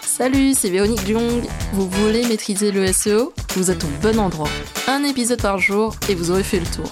Salut, c'est Véronique Jung. Vous voulez maîtriser le SEO Vous êtes au bon endroit. Un épisode par jour et vous aurez fait le tour.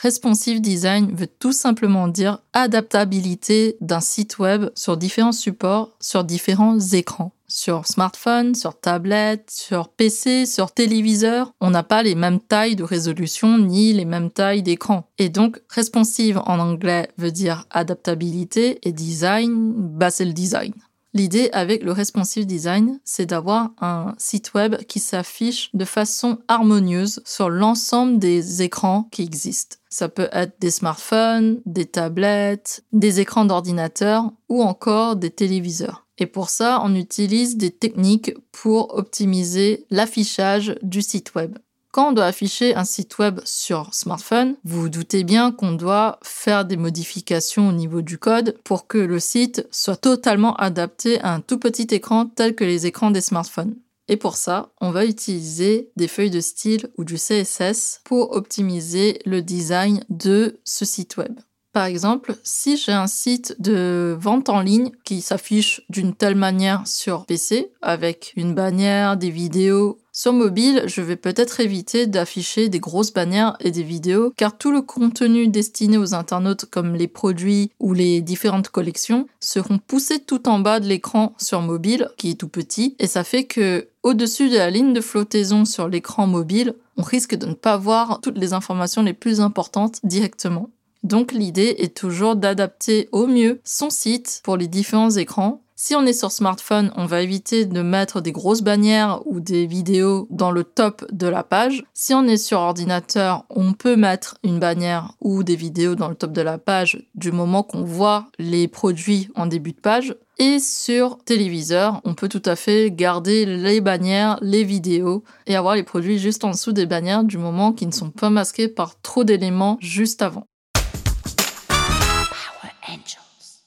Responsive design veut tout simplement dire adaptabilité d'un site web sur différents supports, sur différents écrans. Sur smartphone, sur tablette, sur PC, sur téléviseur, on n'a pas les mêmes tailles de résolution ni les mêmes tailles d'écran. Et donc, responsive en anglais veut dire adaptabilité et design, bah c'est le design. L'idée avec le responsive design, c'est d'avoir un site web qui s'affiche de façon harmonieuse sur l'ensemble des écrans qui existent. Ça peut être des smartphones, des tablettes, des écrans d'ordinateur ou encore des téléviseurs. Et pour ça, on utilise des techniques pour optimiser l'affichage du site web. Quand on doit afficher un site web sur smartphone, vous doutez bien qu'on doit faire des modifications au niveau du code pour que le site soit totalement adapté à un tout petit écran tel que les écrans des smartphones. Et pour ça, on va utiliser des feuilles de style ou du CSS pour optimiser le design de ce site web. Par exemple, si j'ai un site de vente en ligne qui s'affiche d'une telle manière sur PC, avec une bannière, des vidéos, sur mobile, je vais peut-être éviter d'afficher des grosses bannières et des vidéos, car tout le contenu destiné aux internautes comme les produits ou les différentes collections seront poussés tout en bas de l'écran sur mobile, qui est tout petit, et ça fait que au-dessus de la ligne de flottaison sur l'écran mobile, on risque de ne pas voir toutes les informations les plus importantes directement. Donc l'idée est toujours d'adapter au mieux son site pour les différents écrans. Si on est sur smartphone, on va éviter de mettre des grosses bannières ou des vidéos dans le top de la page. Si on est sur ordinateur, on peut mettre une bannière ou des vidéos dans le top de la page du moment qu'on voit les produits en début de page. Et sur téléviseur, on peut tout à fait garder les bannières, les vidéos et avoir les produits juste en dessous des bannières du moment qu'ils ne sont pas masqués par trop d'éléments juste avant.